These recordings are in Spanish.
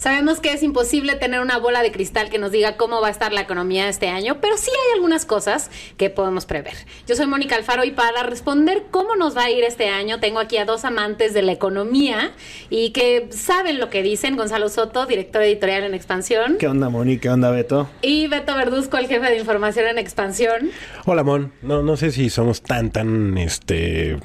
Sabemos que es imposible tener una bola de cristal que nos diga cómo va a estar la economía este año, pero sí hay algunas cosas que podemos prever. Yo soy Mónica Alfaro y para responder cómo nos va a ir este año, tengo aquí a dos amantes de la economía y que saben lo que dicen. Gonzalo Soto, director editorial en Expansión. ¿Qué onda, Mónica? ¿Qué onda, Beto? Y Beto Verduzco, el jefe de información en Expansión. Hola, Mon. No, no sé si somos tan, tan, este,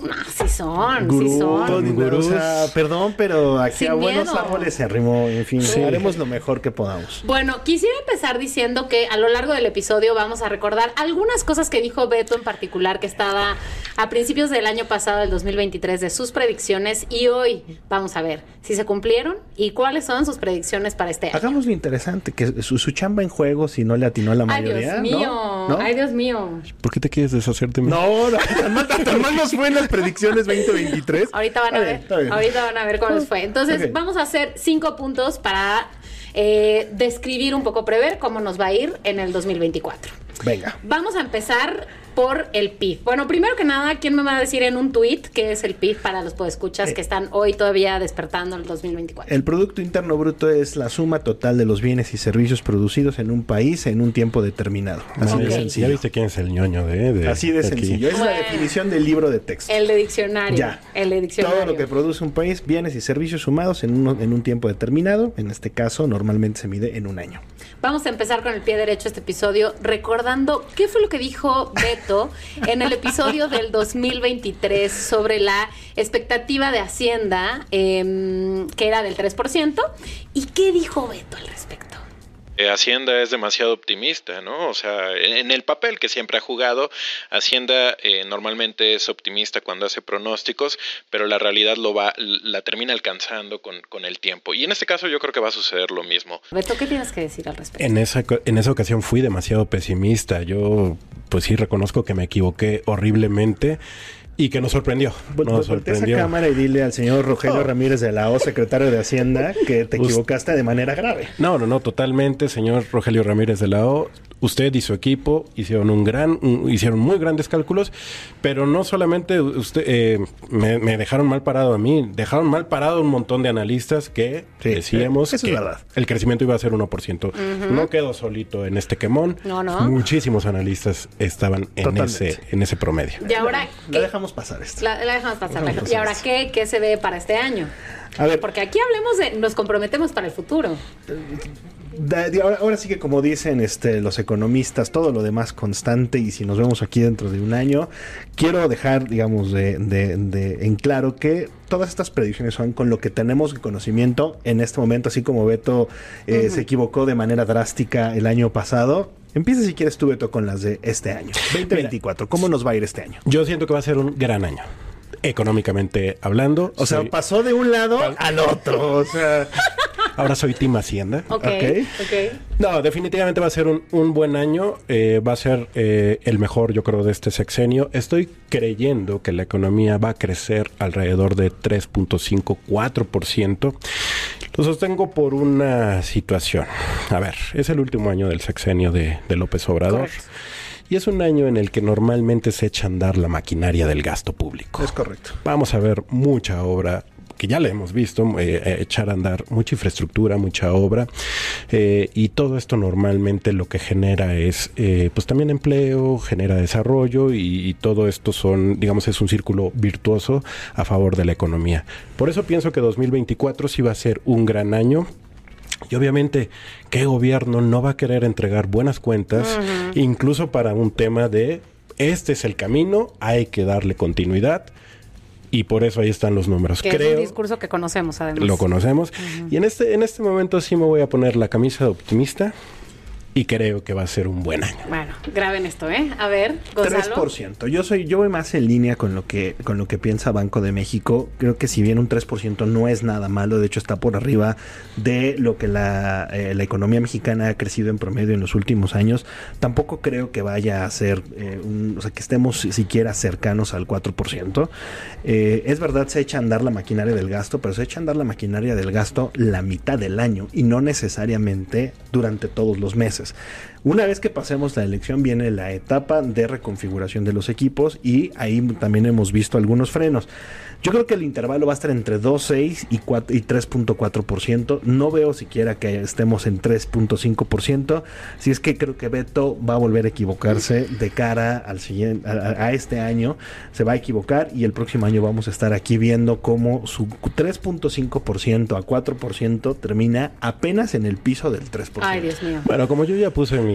no, sí son, sí son. O sea, perdón, pero aquí a buenos árboles se arrimó. En fin, haremos lo mejor que podamos. Bueno, quisiera empezar diciendo que a lo largo del episodio vamos a recordar algunas cosas que dijo Beto en particular, que estaba a principios del año pasado, del 2023, de sus predicciones. Y hoy vamos a ver si se cumplieron y cuáles son sus predicciones para este año. Hagamos lo interesante, que su, chamba en juego, si no le atinó a la mayoría. Ay, Dios mío. Ay, Dios mío. ¿Por qué te quieres deshacerte? No, no, tan mal, tan mal nos fue predicciones 2023. Ahorita van a, ver. Ahorita van a ver cómo les fue. Entonces, vamos a hacer cinco puntos para eh, describir un poco, prever cómo nos va a ir en el 2024. Venga. Vamos a empezar por el PIB. Bueno, primero que nada, ¿quién me va a decir en un tuit qué es el PIB para los podescuchas eh. que están hoy todavía despertando en el 2024? El Producto Interno Bruto es la suma total de los bienes y servicios producidos en un país en un tiempo determinado. Así de sencillo. ¿Ya viste quién es el ñoño de, Así de, sencillo. Es la definición del libro de texto. El de diccionario. Ya. El de diccionario. Todo lo que produce un país, bienes y servicios sumados en un, en un tiempo determinado. En este caso, normalmente se mide en un año. Vamos a empezar con el pie derecho este episodio recordando qué fue lo que dijo Beto en el episodio del 2023 sobre la expectativa de Hacienda, em, que era del 3%. ¿Y qué dijo Beto al respecto? Eh, Hacienda es demasiado optimista, ¿no? O sea, en el papel que siempre ha jugado, Hacienda eh, normalmente es optimista cuando hace pronósticos, pero la realidad lo va, la termina alcanzando con, con, el tiempo. Y en este caso yo creo que va a suceder lo mismo. Beto, ¿qué tienes que decir al respecto? En esa, en esa ocasión fui demasiado pesimista. Yo, pues sí, reconozco que me equivoqué horriblemente. Y que nos sorprendió. Bueno, nos sorprendió. esa cámara y dile al señor Rogelio oh. Ramírez de la O, secretario de Hacienda, que te equivocaste de manera grave. No, no, no, totalmente, señor Rogelio Ramírez de la O usted y su equipo hicieron un gran, hicieron muy grandes cálculos, pero no solamente usted eh, me, dejaron mal parado a mí, dejaron mal parado un montón de analistas que decíamos que el crecimiento iba a ser 1%. No quedó solito en este quemón. No, no. Muchísimos analistas estaban en ese, en ese promedio. Y ahora la, dejamos pasar esto. La, dejamos pasar. y ahora qué, qué se ve para este año. A ver, porque aquí hablemos de, nos comprometemos para el futuro. Ahora, sí que como dicen este, los economistas, todo lo demás constante y si nos vemos aquí dentro de un año, quiero dejar, digamos, de, en claro que todas estas predicciones son con lo que tenemos conocimiento en este momento, así como Beto eh, se equivocó de manera drástica el año pasado. Empieza si quieres tú, Beto, con las de este año, 2024. ¿Cómo nos va a ir este año? Yo siento que va a ser un gran año económicamente hablando. O sea, pasó de un lado al otro. O sea. Ahora soy Team Hacienda. Ok. No, definitivamente va a ser un, buen año. Eh, va a ser eh, el mejor, yo creo, de este sexenio. Estoy creyendo que la economía va a crecer alrededor de 3.54%. Lo sostengo por una situación. A ver, es el último año del sexenio de, López Obrador. Y es un año en el que normalmente se echa a andar la maquinaria del gasto público. Es correcto. Vamos a ver mucha obra que ya le hemos visto, eh, eh, echar a andar mucha infraestructura, mucha obra, eh, y todo esto normalmente lo que genera es, pues también empleo, genera desarrollo, y, y, todo esto son, digamos, es un círculo virtuoso a favor de la economía. Por eso pienso que 2024 sí va a ser un gran año y obviamente, ¿qué gobierno no va a querer entregar buenas cuentas, incluso para un tema de, este es el camino, hay que darle continuidad? Y por eso ahí están los números. Que Creo, es un discurso que conocemos, además. Lo conocemos. Y en este, en este momento sí me voy a poner la camisa de optimista y creo que va a ser un buen año. Bueno, graben esto, ¿eh? A ver, Gonzalo. 3%. Yo soy yo voy más en línea con lo que con lo que piensa Banco de México. Creo que si bien un 3% no es nada malo, de hecho está por arriba de lo que la, eh, la economía mexicana ha crecido en promedio en los últimos años, tampoco creo que vaya a ser eh, un, o sea, que estemos siquiera cercanos al 4%. Eh, es verdad se echa a andar la maquinaria del gasto, pero se echa a andar la maquinaria del gasto la mitad del año y no necesariamente durante todos los meses. Texas. Una vez que pasemos la elección viene la etapa de reconfiguración de los equipos y ahí también hemos visto algunos frenos. Yo creo que el intervalo va a estar entre 2.6 y, 4 y 3.4%. No veo siquiera que estemos en 3.5%. Si es que creo que Beto va a volver a equivocarse de cara al siguiente, a, a este año. Se va a equivocar y el próximo año vamos a estar aquí viendo cómo su 3.5% a 4% termina apenas en el piso del 3%. Ay, Dios mío. Bueno, como yo ya puse mi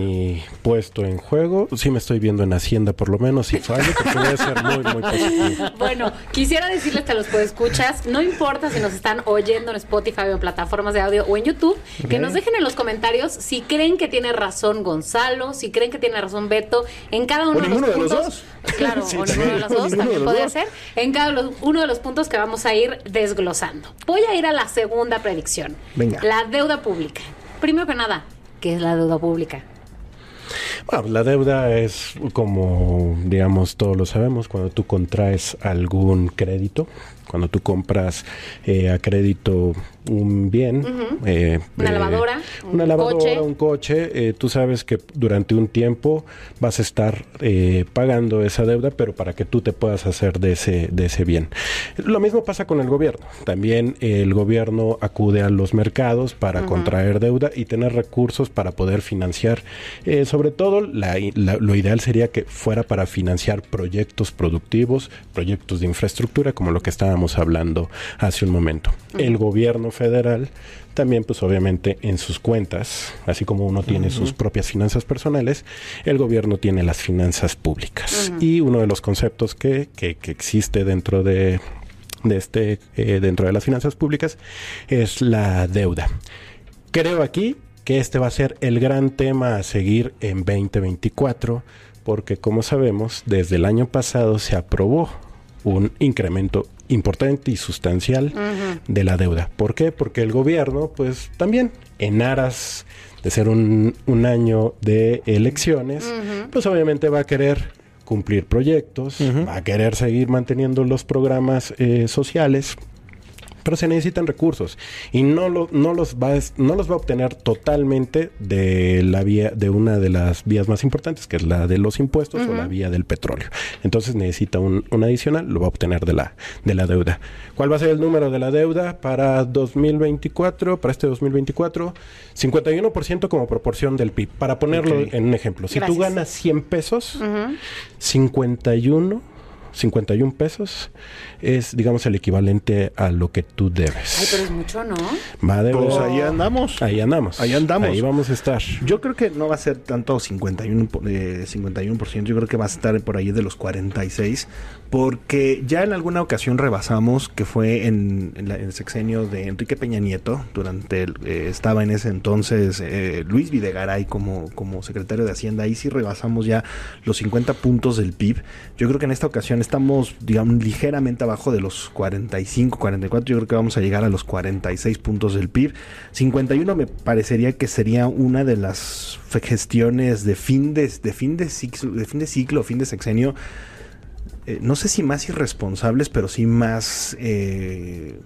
puesto en juego, sí me estoy viendo en Hacienda por lo menos, si fallo, porque voy a ser muy, muy positivo. Bueno, quisiera decirles que los escuchas, no importa si nos están oyendo en Spotify o en plataformas de audio o en YouTube, que nos dejen en los comentarios si creen que tiene razón Gonzalo, si creen que tiene razón Beto, en cada uno O de los ninguno de puntos. los dos. Claro, Sí, o sí, ninguno de los dos también podría dos. ser. En cada uno de los puntos que vamos a ir desglosando. Voy a ir a la segunda predicción. Venga. La deuda pública. Primero que nada, ¿qué es la deuda pública? Bueno, la deuda es como, digamos, todos lo sabemos, cuando tú contraes algún crédito, cuando tú compras eh, a crédito un bien, eh, Una eh, lavadora, una un lavadora, coche. un coche, eh, tú sabes que durante un tiempo vas a estar eh, pagando esa deuda, pero para que tú te puedas hacer de ese, de ese bien. Lo mismo pasa con el gobierno. También el gobierno acude a los mercados para contraer deuda y tener recursos para poder financiar. eh, sobre todo, la- la- lo ideal sería que fuera para financiar proyectos productivos, proyectos de infraestructura, como lo que estábamos hablando hace un momento. El gobierno federal también, pues obviamente en sus cuentas, así como uno tiene sus propias finanzas personales, el gobierno tiene las finanzas públicas. Y uno de los conceptos que, que- que existe dentro de, de este, eh, dentro de las finanzas públicas es la deuda. Creo aquí que este va a ser el gran tema a seguir en 2024, porque como sabemos, desde el año pasado se aprobó un incremento importante y sustancial de la deuda. ¿Por qué? Porque el gobierno, pues también, en aras de ser un, un año de elecciones, pues obviamente va a querer cumplir proyectos, va a querer seguir manteniendo los programas eh, sociales, pero se necesitan recursos y no, lo- no, los va, a- no los va a obtener totalmente de la vía de una de las vías más importantes que es la de los impuestos o la vía del petróleo. Entonces necesita un, un adicional lo va a obtener de la de la deuda. ¿cuál va a ser el número de la deuda para 2024 para este 2024 51% como proporción del PIB para ponerlo en un ejemplo. Si tú Gracias. ganas 100 pesos 51 51 pesos es, digamos, el equivalente a lo que tú debes. Ay, pero es mucho, ¿no? Deber- Pues ahí andamos. Ahí andamos. Ahí andamos. Ahí vamos a estar. Yo creo que no va a ser tanto 51, po- eh, 51%, yo creo que va a estar por ahí de los 46, porque ya en alguna ocasión rebasamos, que fue en, en la- en el sexenio de Enrique Peña Nieto, durante el- eh, estaba en ese entonces eh, Luis Videgaray como, como secretario de Hacienda, ahí sí rebasamos ya los 50 puntos del PIB. Yo creo que en esta ocasión estamos, digamos, ligeramente abajo de los 45, 44, yo creo que vamos a llegar a los 46 puntos del PIB. 51 me parecería que sería una de las gestiones de fin de, de fin de ciclo, de fin de ciclo, fin de sexenio. eh, no sé si más irresponsables, pero sí más eh,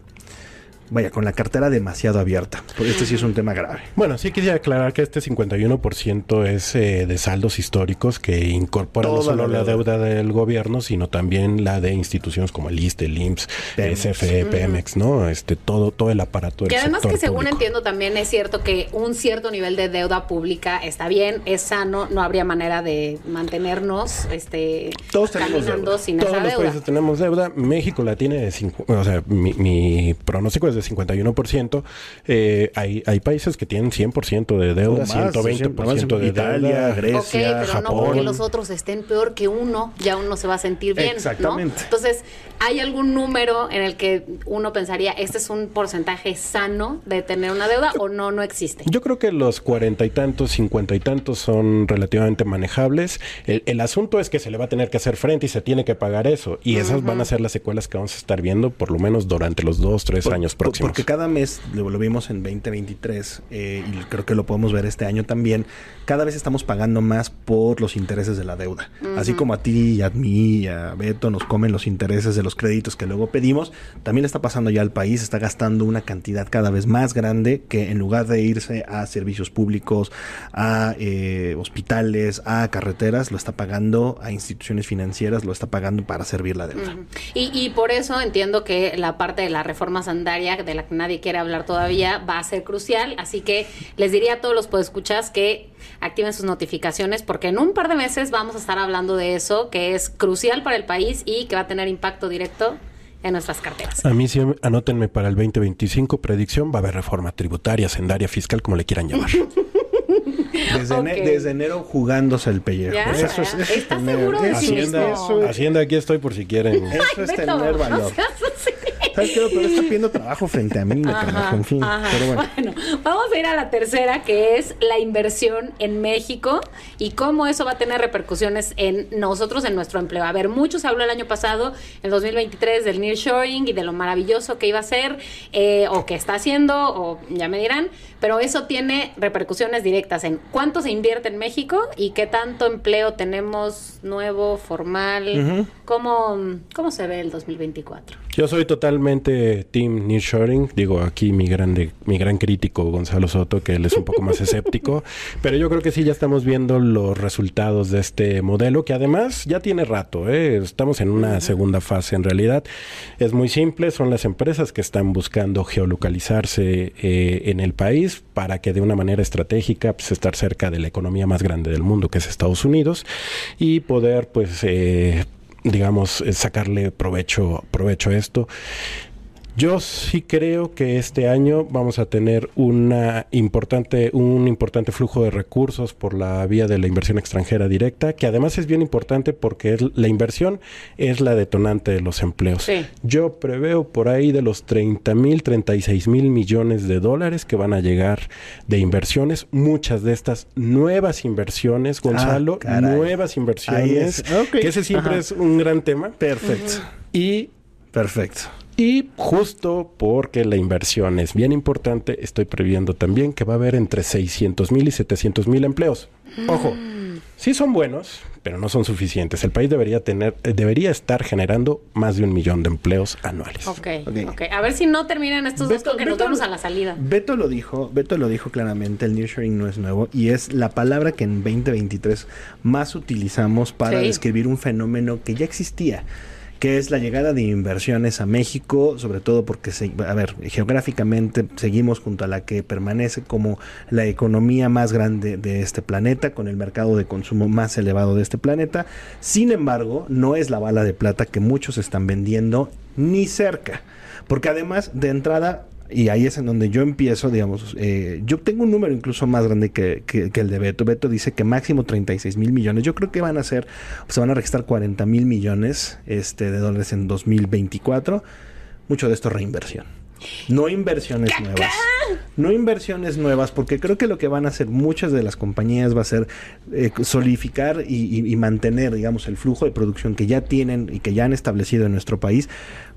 vaya, con la cartera demasiado abierta. Porque este sí es un tema grave. Bueno, sí quisiera aclarar que este 51% es eh, de saldos históricos que incorpora no solo la la deuda. del gobierno, sino también la de instituciones como el ISTE, el IMSS, Pemex. SFE, Pemex, ¿no? Este, todo, todo el aparato del Que además sector que según público. entiendo también es cierto que un cierto nivel de deuda pública está bien, es sano, no habría manera de mantenernos este Todos tenemos caminando deuda. sin Todos esa los deuda. países tenemos deuda. México la tiene de cincu- o sea, mi, mi pronóstico es de de 51%. Eh, hay, hay países que tienen 100% de deuda, más, 120% de Italia, deuda. Grecia, ok, pero Japón. no porque los otros estén peor que uno, ya uno se va a sentir bien. ¿no? Exactamente. Entonces, ¿hay algún número en el que uno pensaría, este es un porcentaje sano de tener una deuda o no, no existe? Yo creo que los cuarenta y tantos, cincuenta y tantos son relativamente manejables. El, el asunto es que se le va a tener que hacer frente y se tiene que pagar eso. Y esas van a ser las secuelas que vamos a estar viendo por lo menos durante los dos, tres Por- años por- próximos. Porque cada mes, lo, lo vimos en 2023, eh, y creo que lo podemos ver este año también, cada vez estamos pagando más por los intereses de la deuda. Así como a ti y a mí y a Beto nos comen los intereses de los créditos que luego pedimos, también le está pasando ya al país, está gastando una cantidad cada vez más grande que en lugar de irse a servicios públicos, a eh, hospitales, a carreteras, lo está pagando a instituciones financieras, lo está pagando para servir la deuda. Y, y por eso entiendo que la parte de la reforma sandaria, de la que nadie quiere hablar todavía, va a ser crucial. Así que les diría a todos los podescuchas que activen sus notificaciones, porque en un par de meses vamos a estar hablando de eso, que es crucial para el país y que va a tener impacto directo en nuestras carteras. A mí sí, anótenme para el 2025, predicción, va a haber reforma tributaria, sendaria, fiscal, como le quieran llamar. Desde, ene- Ok. desde enero jugándose el pellejo. Ya, eso es, eso es ¿Estás tener- seguro de sí Hacienda, mismo? eso es- Hacienda, aquí estoy por si quieren. eso Ay, es Beto, tener no valor. seas así. ¿Sabes qué? Pero está pidiendo trabajo frente a mí, Ajá, carajo, en fin. ajá. Pero bueno. Bueno, vamos a ir a la tercera, que es la inversión en México y cómo eso va a tener repercusiones en nosotros, en nuestro empleo. A ver, mucho se habló el año pasado, en 2023, del nearshoring y de lo maravilloso que iba a ser, eh, o que está haciendo, o ya me dirán, pero eso tiene repercusiones directas en cuánto se invierte en México y qué tanto empleo tenemos nuevo, formal, cómo, cómo se ve el 2024. Yo soy totalmente team nearshoring. Digo, aquí mi grande, mi gran crítico Gonzalo Soto, que él es un poco más escéptico. Pero yo creo que sí ya estamos viendo los resultados de este modelo, que además ya tiene rato. ¿eh? Estamos en una segunda fase en realidad. Es muy simple, son las empresas que están buscando geolocalizarse eh, en el para que de una manera estratégica pues, estar cerca de la economía más grande del mundo, que es Estados Unidos, y poder pues eh, digamos, eh, sacarle provecho, provecho a esto. Yo sí creo que este año vamos a tener una importante, un importante flujo de recursos por la vía de la inversión extranjera directa, que además es bien importante porque es- la inversión es la detonante de los empleos. Sí. Yo preveo por ahí de los 30 mil, 36 mil millones de dólares que van a llegar de inversiones, muchas de estas nuevas inversiones, Gonzalo, caray. nuevas inversiones, Ahí es. Ok. que ese siempre Ajá. es un gran tema. Perfecto. Y Perfecto. Y justo porque la inversión es bien importante, estoy previendo también que va a haber entre 600 mil y 700 mil empleos. Ojo, sí son buenos, pero no son suficientes. El país debería tener, eh, debería estar generando más de un millón de empleos anuales. Ok, Ok. ok. A ver si no terminan estos dos Beto- con que nos Beto- vemos a la salida. Beto lo dijo, Beto lo dijo claramente, el nearshoring no es nuevo y es la palabra que en 2023 más utilizamos para Sí. describir un fenómeno que ya existía que es la llegada de inversiones a México, sobre todo porque, se, a ver, geográficamente seguimos junto a la que permanece como la economía más grande de este planeta, con el mercado de consumo más elevado de este planeta. Sin embargo, no es la bala de plata que muchos están vendiendo ni cerca. Porque además, de entrada, y ahí es en donde yo empiezo, digamos, eh, yo tengo un número incluso más grande que, que- que el de Beto. Beto dice que máximo 36 mil millones. Yo creo que van a ser, se van a registrar 40 mil millones este, de dólares en 2024. Mucho de esto reinversión. No inversiones nuevas. No inversiones nuevas, porque creo que lo que van a hacer muchas de las compañías va a ser eh, solidificar y, y- y mantener, digamos, el flujo de producción que ya tienen y que ya han establecido en nuestro país.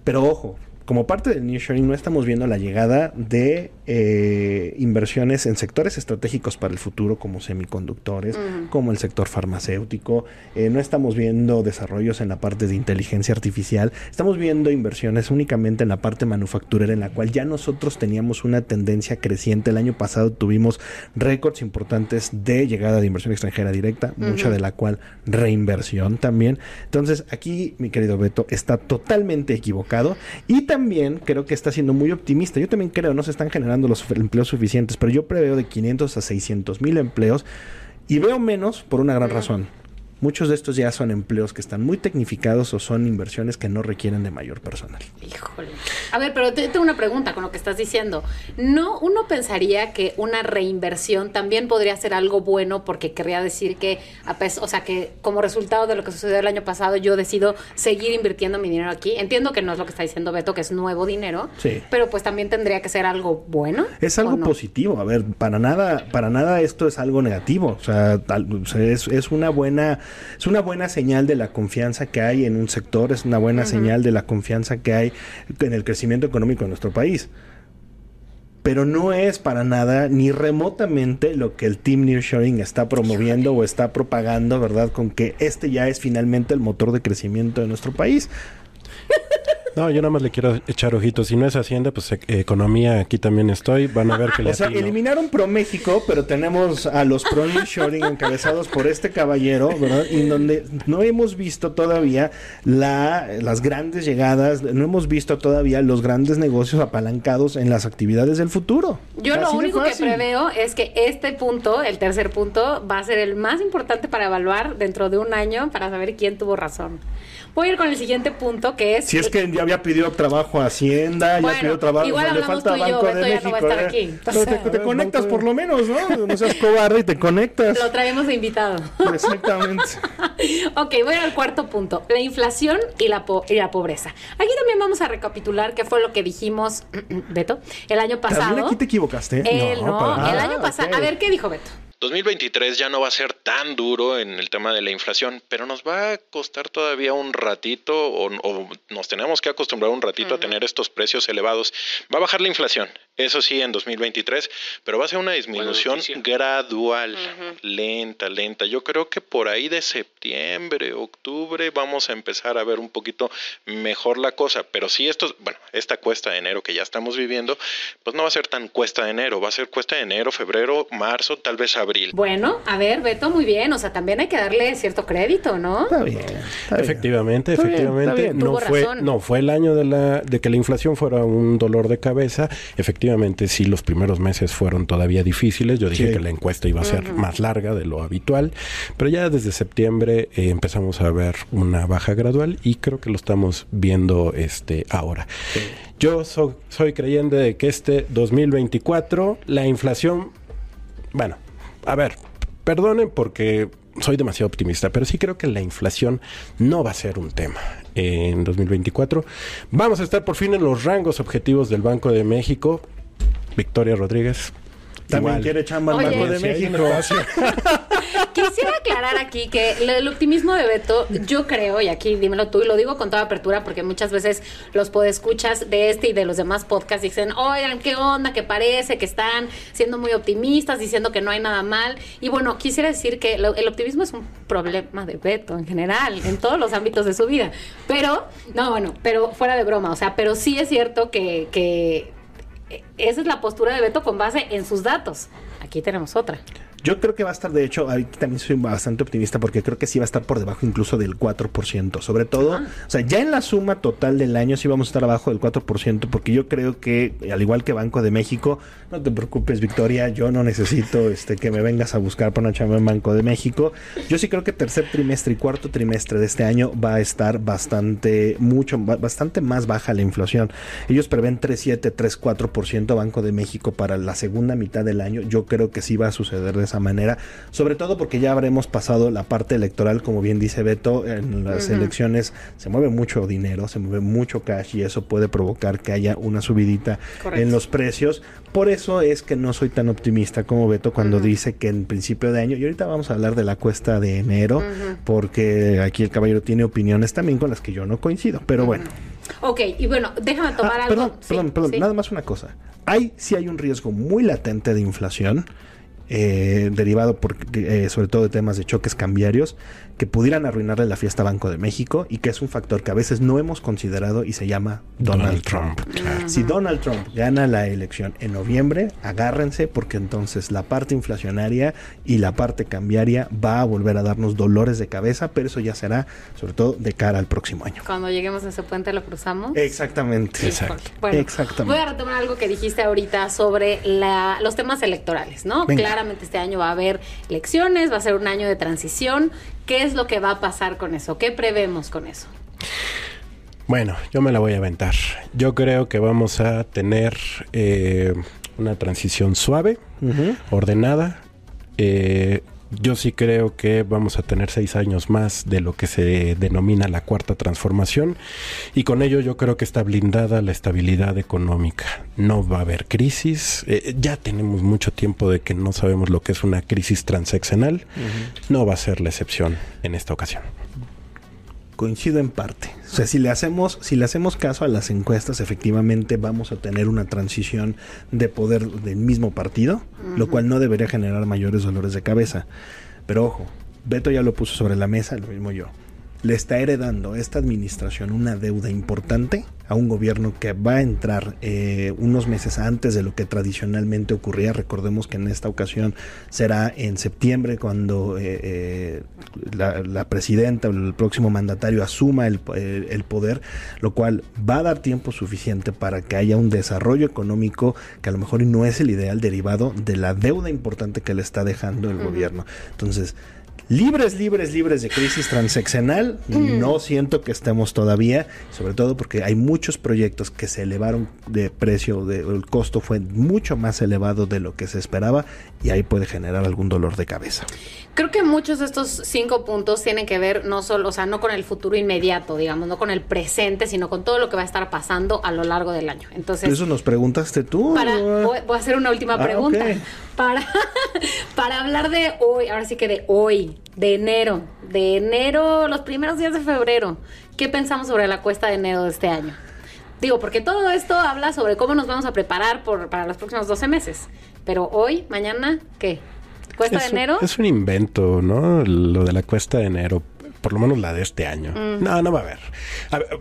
Pero ojo, como parte del nearshoring no estamos viendo la llegada de eh, inversiones en sectores estratégicos para el futuro como semiconductores, como el sector farmacéutico. Eh, no estamos viendo desarrollos en la parte de inteligencia artificial. Estamos viendo inversiones únicamente en la parte manufacturera en la cual ya nosotros teníamos una tendencia creciente. El año pasado tuvimos récords importantes de llegada de inversión extranjera directa, mucha de la cual reinversión también. Entonces aquí, mi querido Beto, está totalmente equivocado y también creo que está siendo muy optimista. Yo también creo, no se están generando los empleos suficientes, pero yo preveo de 500 a 600 mil empleos y veo menos por una gran razón. Muchos de estos ya son empleos que están muy tecnificados o son inversiones que no requieren de mayor personal. Híjole. A ver, pero te- tengo una pregunta con lo que estás diciendo. No, uno pensaría que una reinversión también podría ser algo bueno porque querría decir que, o sea, que como resultado de lo que sucedió el año pasado, yo decido seguir invirtiendo mi dinero aquí. Entiendo que no es lo que está diciendo Beto, que es nuevo dinero, Sí. pero pues también tendría que ser algo bueno. Es algo positivo, a ver, para nada, para nada esto es algo negativo, o sea, tal- o sea, es, es una buena, es una buena señal de la confianza que hay en un sector, es una buena señal de la confianza que hay en el crecimiento económico de nuestro país. Pero no es para nada ni remotamente lo que el Team Nearshoring está promoviendo o está propagando, ¿verdad? Con que este ya es finalmente el motor de crecimiento de nuestro país. No, yo nada más le quiero echar ojitos. Si no es Hacienda, pues e- economía, aquí también estoy. Van a ver que le O sea, atino. eliminaron ProMéxico, pero tenemos a los Pro Shoring encabezados por este caballero, ¿verdad? Y en donde no hemos visto todavía la, las grandes llegadas, no hemos visto todavía los grandes negocios apalancados en las actividades del futuro. Yo lo Así único que preveo es que este punto, el tercer punto, va a ser el más importante para evaluar dentro de un año para saber quién tuvo razón. Voy a ir con el siguiente punto que es... Si es que ya había pedido trabajo a Hacienda, Bueno, ya pidió trabajo, igual o sea, le hablamos falta tú y yo, Banco de Beto ya no va a México. estar ¿eh? aquí. Pero te, Entonces- te conectas por lo menos, ¿no? No seas cobarde y te conectas. Lo traemos de invitado. Exactamente. ok, voy al cuarto punto. La inflación y la, po- y la pobreza. Aquí también vamos a recapitular qué fue lo que dijimos, Beto, el año pasado. También aquí te equivocaste. Él no, para el año pasado. ok. A ver, ¿qué dijo Beto? 2023 ya no va a ser tan duro en el tema de la inflación, pero nos va a costar todavía un ratito o, o nos tenemos que acostumbrar un ratito a tener estos precios elevados. Va a bajar la inflación, eso sí, en 2023, pero va a ser una disminución gradual, lenta, lenta. Yo creo que por ahí de septiembre, octubre vamos a empezar a ver un poquito mejor la cosa, pero si esto, bueno, esta cuesta de enero que ya estamos viviendo, pues no va a ser tan cuesta de enero, va a ser cuesta de enero, febrero, marzo, tal vez abril. Bueno, a ver, Beto, muy bien. O sea, también hay que darle cierto crédito, ¿no? Está bien. está. Efectivamente, bien, efectivamente. está bien. no Tuvo fue, razón. no fue el año de la, de que la inflación fuera un dolor de cabeza. Efectivamente, sí, los primeros meses fueron todavía difíciles. Yo dije Sí. que la encuesta iba a ser más larga de lo habitual, pero ya desde septiembre eh, empezamos a ver una baja gradual y creo que lo estamos viendo este ahora. Yo so- soy creyente de que este 2024 la inflación, bueno, a ver, perdonen porque soy demasiado optimista, pero sí creo que la inflación no va a ser un tema en 2024. Vamos a estar por fin en los rangos objetivos del Banco de México. Victoria Rodríguez. También igual. quiere chamba al. Banco de México. Quisiera aclarar aquí que el, el optimismo de Beto, yo creo, y aquí dímelo tú, y lo digo con toda apertura, porque muchas veces los podescuchas de este y de los demás podcasts dicen, oigan, ¿qué onda? Que parece que están siendo muy optimistas, diciendo que no hay nada mal. Y bueno, quisiera decir que lo- el optimismo es un problema de Beto en general, en todos los ámbitos de su vida. Pero, no, bueno, pero fuera de broma, o sea, pero sí es cierto que, que esa es la postura de Beto con base en sus datos. Aquí tenemos otra. Yo creo que va a estar, de hecho, ahí también soy bastante optimista porque creo que sí va a estar por debajo incluso del 4%. Sobre todo, o sea, ya en la suma total del año sí vamos a estar abajo del 4% porque yo creo que, al igual que Banco de México, no te preocupes, Victoria, yo no necesito este que me vengas a buscar para una chamba en Banco de México. Yo sí creo que tercer trimestre y cuarto trimestre de este año va a estar bastante, mucho, ba- bastante más baja la inflación. Ellos prevén 3,7, 3,4% Banco de México para la segunda mitad del año. Yo creo que sí va a suceder de esa manera, sobre todo porque ya habremos pasado la parte electoral, como bien dice Beto, en las elecciones se mueve mucho dinero, se mueve mucho cash y eso puede provocar que haya una subidita Correcto. en los precios. Por eso es que no soy tan optimista como Beto cuando dice que en principio de año, y ahorita vamos a hablar de la cuesta de enero, porque aquí el caballero tiene opiniones también con las que yo no coincido, pero bueno. Ok, y bueno, déjame tomar Ah, algo. Perdón, Sí, perdón, perdón, sí. nada más una cosa. Hay, sí hay un riesgo muy latente de inflación, eh, derivado por, eh, sobre todo de temas de choques cambiarios, que pudieran arruinarle la fiesta a Banco de México y que es un factor que a veces no hemos considerado y se llama Donald, Donald Trump. Trump, claro. Si Donald Trump gana la elección en noviembre, agárrense porque entonces la parte inflacionaria y la parte cambiaria va a volver a darnos dolores de cabeza, pero eso ya será sobre todo de cara al próximo año. Cuando lleguemos a ese puente lo cruzamos. Exactamente. Exacto. Bueno, Exactamente. voy a retomar algo que dijiste ahorita sobre la, los temas electorales, ¿no? Venga. Claramente este año va a haber elecciones, va a ser un año de transición. ¿Qué es lo que va a pasar con eso? ¿Qué prevemos con eso? Bueno, yo me la voy a aventar. Yo creo que vamos a tener eh, una transición suave, ordenada. Eh, yo sí creo que vamos a tener seis años más de lo que se denomina la cuarta transformación y con ello yo creo que está blindada la estabilidad económica. No va a haber crisis. Eh, ya tenemos mucho tiempo de que no sabemos lo que es una crisis transaccional. No va a ser la excepción en esta ocasión coincido en parte. O sea, si le hacemos, si le hacemos caso a las encuestas, efectivamente vamos a tener una transición de poder del mismo partido, lo cual no debería generar mayores dolores de cabeza. Pero ojo, Beto ya lo puso sobre la mesa, lo mismo yo le está heredando esta administración una deuda importante a un gobierno que va a entrar eh, unos meses antes de lo que tradicionalmente ocurría. Recordemos que en esta ocasión será en septiembre cuando eh, eh, la, presidenta o el próximo mandatario asuma el, el, poder, lo cual va a dar tiempo suficiente para que haya un desarrollo económico que a lo mejor no es el ideal derivado de la deuda importante que le está dejando el gobierno. Entonces, libres, libres, libres de crisis transeccional, mm. no siento que estemos todavía, sobre todo porque hay muchos proyectos que se elevaron de precio, de, el costo fue mucho más elevado de lo que se esperaba y ahí puede generar algún dolor de cabeza. Creo que muchos de estos cinco puntos tienen que ver no solo, o sea, no con el futuro inmediato, digamos, no con el presente, sino con todo lo que va a estar pasando a lo largo del año. Entonces, ¿eso nos preguntaste tú? voy, a hacer una última ah, pregunta. Para, para hablar de hoy, ahora sí que de hoy, de enero, de enero, los primeros días de febrero, ¿qué pensamos sobre la cuesta de enero de este año? Digo, porque todo esto habla sobre cómo nos vamos a preparar por, para los próximos 12 meses. Pero hoy, mañana, ¿qué? ¿Cuesta de enero? es un invento, ¿no? Lo de la cuesta de enero. Por lo menos la de este año. Mm. No, no va a haber.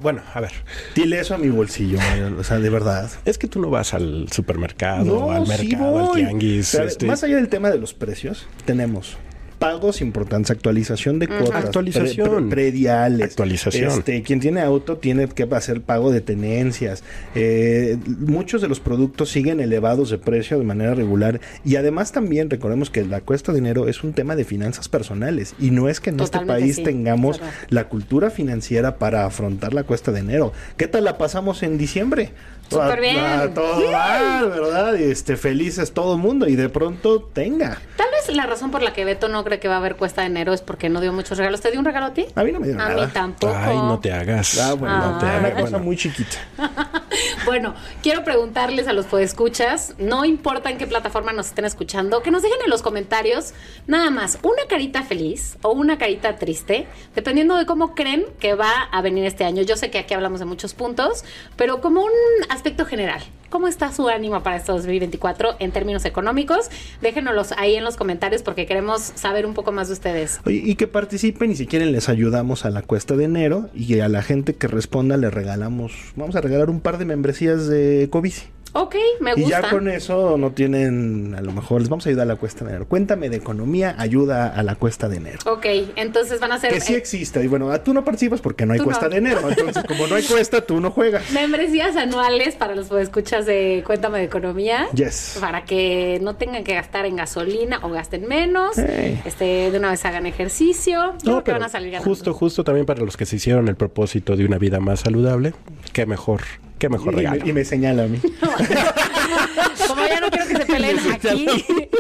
Bueno, a ver. Dile eso a mi bolsillo, o sea, de verdad. Es que tú no vas al supermercado, al mercado, al tianguis. Este más allá del tema de los precios, tenemos pagos importantes, actualización de cuotas, actualización, prediales, actualización. Este, quien tiene auto tiene que hacer pago de tenencias. Eh, muchos de los productos siguen elevados de precio de manera regular y además también recordemos que la cuesta de dinero es un tema de finanzas personales y no es que en este país tengamos la cultura financiera para afrontar la cuesta de enero. ¿Qué tal la pasamos en diciembre? Súper bien. todo mal, ¿verdad? Este, felices todo el mundo y de pronto tenga. Tal vez la razón por la que Beto no que va a haber cuesta de enero es porque no dio muchos regalos. ¿Te dio un regalo a ti? A mí no me dio nada. A mí tampoco. Ay, no te hagas. Ah, bueno, no te hagas. Una cosa muy chiquita. bueno, quiero preguntarles a los podescuchas, no importa en qué plataforma nos estén escuchando, que nos dejen en los comentarios nada más una carita feliz o una carita triste, dependiendo de cómo creen que va a venir este año. Yo sé que aquí hablamos de muchos puntos, pero como un aspecto general. ¿Cómo está su ánimo para este 2024 en términos económicos? Déjenoslos ahí en los comentarios porque queremos saber un poco más de ustedes. y que participen y si quieren les ayudamos a la cuesta de enero y a la gente que responda le regalamos, vamos a regalar un par de membresías de Covici. Ok, me gusta. Y ya con eso no tienen, a lo mejor les vamos a ayudar a la cuesta de enero. Cuéntame de economía, ayuda a la cuesta de enero. Ok, entonces van a ser... Que sí existe. Y bueno, tú no participas porque no hay cuesta de enero. Entonces, como no hay cuesta, tú no juegas. Membresías anuales para los escuchas de Cuéntame de economía. Yes. Para que no tengan que gastar en gasolina o gasten menos. Este, de una vez hagan ejercicio. no, que van a salir ganando. Justo, justo también para los que se hicieron el propósito de una vida más saludable. Qué mejor Qué mejor regalo. Y me, señala a mí. Como ya no quiero que se peleen aquí,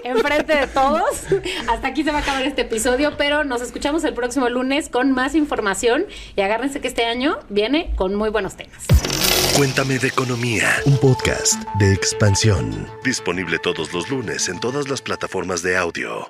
enfrente de todos, hasta aquí se va a acabar este episodio, pero nos escuchamos el próximo lunes con más información y agárrense que este año viene con muy buenos temas. Cuéntame de Economía, un podcast de expansión. Disponible todos los lunes en todas las plataformas de audio.